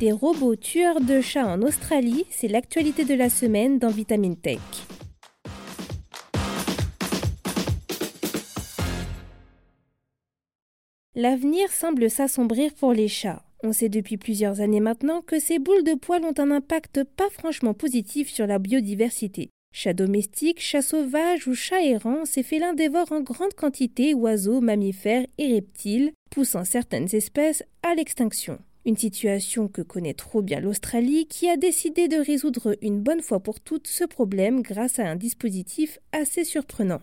Des robots tueurs de chats en Australie, c'est l'actualité de la semaine dans Vitamine Tech. L'avenir semble s'assombrir pour les chats. On sait depuis plusieurs années maintenant que ces boules de poils ont un impact pas franchement positif sur la biodiversité. Chats domestiques, chats sauvages ou chats errants, ces félins dévorent en grande quantité oiseaux, mammifères et reptiles, poussant certaines espèces à l'extinction. Une situation que connaît trop bien l'Australie qui a décidé de résoudre une bonne fois pour toutes ce problème grâce à un dispositif assez surprenant.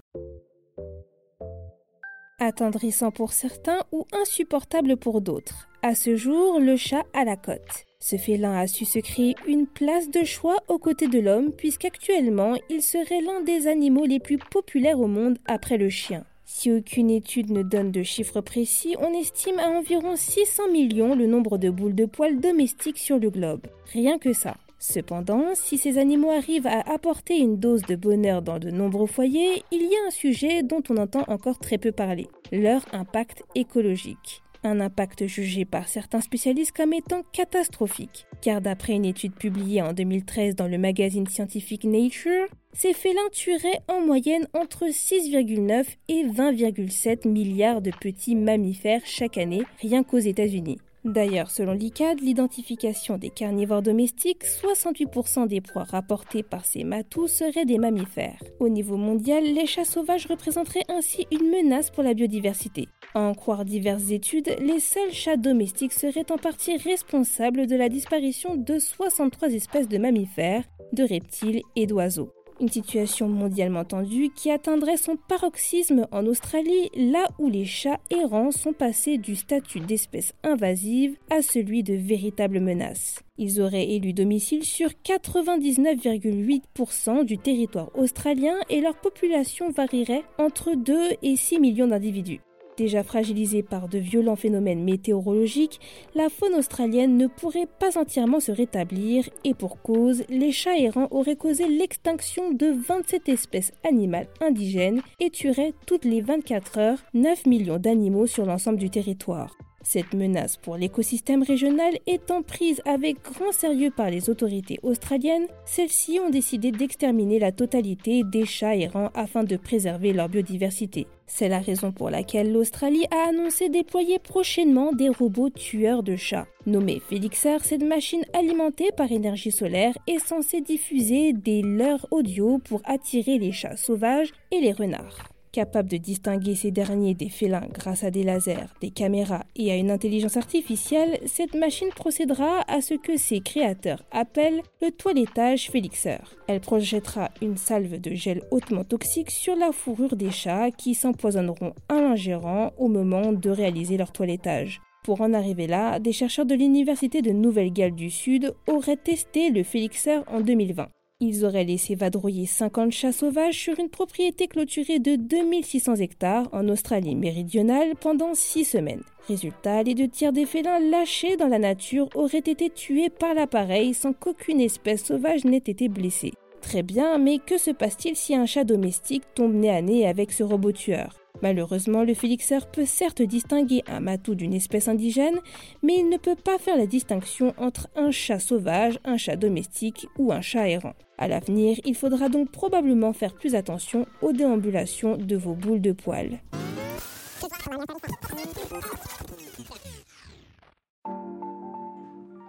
Attendrissant pour certains ou insupportable pour d'autres. À ce jour, le chat à la côte. Ce félin a su se créer une place de choix aux côtés de l'homme puisqu'actuellement il serait l'un des animaux les plus populaires au monde après le chien. Si aucune étude ne donne de chiffres précis, on estime à environ 600 millions le nombre de boules de poils domestiques sur le globe. Rien que ça. Cependant, si ces animaux arrivent à apporter une dose de bonheur dans de nombreux foyers, il y a un sujet dont on entend encore très peu parler, leur impact écologique un impact jugé par certains spécialistes comme étant catastrophique, car d'après une étude publiée en 2013 dans le magazine scientifique Nature, ces félins tueraient en moyenne entre 6,9 et 20,7 milliards de petits mammifères chaque année, rien qu'aux États-Unis. D'ailleurs, selon l'ICAD, l'identification des carnivores domestiques, 68% des proies rapportées par ces matous seraient des mammifères. Au niveau mondial, les chats sauvages représenteraient ainsi une menace pour la biodiversité. À en croire diverses études, les seuls chats domestiques seraient en partie responsables de la disparition de 63 espèces de mammifères, de reptiles et d'oiseaux. Une situation mondialement tendue qui atteindrait son paroxysme en Australie, là où les chats errants sont passés du statut d'espèce invasive à celui de véritable menace. Ils auraient élu domicile sur 99,8% du territoire australien et leur population varierait entre 2 et 6 millions d'individus. Déjà fragilisée par de violents phénomènes météorologiques, la faune australienne ne pourrait pas entièrement se rétablir et pour cause, les chats errants auraient causé l'extinction de 27 espèces animales indigènes et tueraient toutes les 24 heures 9 millions d'animaux sur l'ensemble du territoire. Cette menace pour l'écosystème régional étant prise avec grand sérieux par les autorités australiennes, celles-ci ont décidé d'exterminer la totalité des chats errants afin de préserver leur biodiversité. C'est la raison pour laquelle l'Australie a annoncé déployer prochainement des robots tueurs de chats. Nommé Felixer, cette machine alimentée par énergie solaire est censée diffuser des leurres audio pour attirer les chats sauvages et les renards. Capable de distinguer ces derniers des félins grâce à des lasers, des caméras et à une intelligence artificielle, cette machine procédera à ce que ses créateurs appellent le toilettage Félixeur. Elle projettera une salve de gel hautement toxique sur la fourrure des chats qui s'empoisonneront à l'ingérant au moment de réaliser leur toilettage. Pour en arriver là, des chercheurs de l'Université de Nouvelle-Galles du Sud auraient testé le Félixeur en 2020. Ils auraient laissé vadrouiller 50 chats sauvages sur une propriété clôturée de 2600 hectares en Australie méridionale pendant 6 semaines. Résultat, les deux tiers des félins lâchés dans la nature auraient été tués par l'appareil sans qu'aucune espèce sauvage n'ait été blessée. Très bien, mais que se passe-t-il si un chat domestique tombe nez à nez avec ce robot tueur? Malheureusement, le félixeur peut certes distinguer un matou d'une espèce indigène, mais il ne peut pas faire la distinction entre un chat sauvage, un chat domestique ou un chat errant. À l'avenir, il faudra donc probablement faire plus attention aux déambulations de vos boules de poils.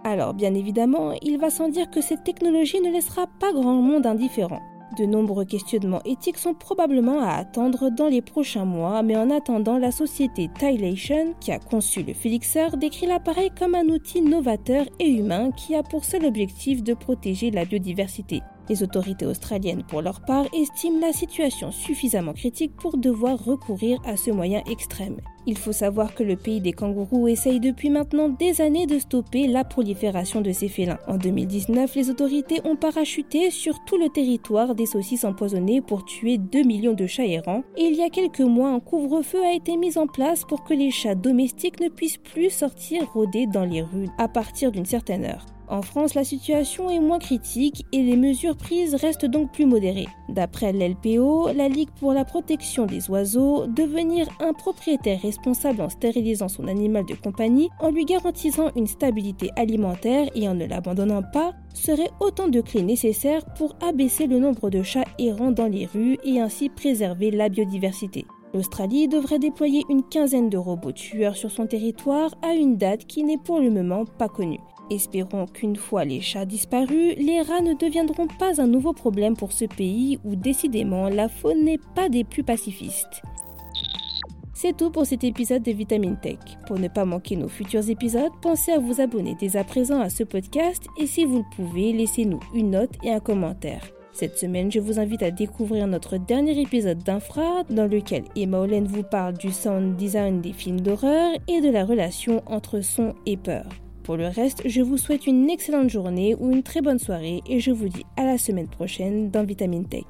Alors, bien évidemment, il va sans dire que cette technologie ne laissera pas grand monde indifférent. De nombreux questionnements éthiques sont probablement à attendre dans les prochains mois, mais en attendant, la société Tylation, qui a conçu le Felixer, décrit l'appareil comme un outil novateur et humain qui a pour seul objectif de protéger la biodiversité. Les autorités australiennes, pour leur part, estiment la situation suffisamment critique pour devoir recourir à ce moyen extrême. Il faut savoir que le pays des kangourous essaye depuis maintenant des années de stopper la prolifération de ces félins. En 2019, les autorités ont parachuté sur tout le territoire des saucisses empoisonnées pour tuer 2 millions de chats errants. Et il y a quelques mois, un couvre-feu a été mis en place pour que les chats domestiques ne puissent plus sortir rôder dans les rues à partir d'une certaine heure. En France, la situation est moins critique et les mesures prises restent donc plus modérées. D'après l'LPO, la Ligue pour la protection des oiseaux, devenir un propriétaire responsable en stérilisant son animal de compagnie, en lui garantissant une stabilité alimentaire et en ne l'abandonnant pas, serait autant de clés nécessaires pour abaisser le nombre de chats errants dans les rues et ainsi préserver la biodiversité. L'Australie devrait déployer une quinzaine de robots tueurs sur son territoire à une date qui n'est pour le moment pas connue. Espérons qu'une fois les chats disparus, les rats ne deviendront pas un nouveau problème pour ce pays où décidément la faune n'est pas des plus pacifistes. C'est tout pour cet épisode de Vitamine Tech. Pour ne pas manquer nos futurs épisodes, pensez à vous abonner dès à présent à ce podcast et si vous le pouvez, laissez-nous une note et un commentaire. Cette semaine, je vous invite à découvrir notre dernier épisode d'Infra, dans lequel Emma Olen vous parle du sound design des films d'horreur et de la relation entre son et peur. Pour le reste, je vous souhaite une excellente journée ou une très bonne soirée et je vous dis à la semaine prochaine dans Vitamine Tech.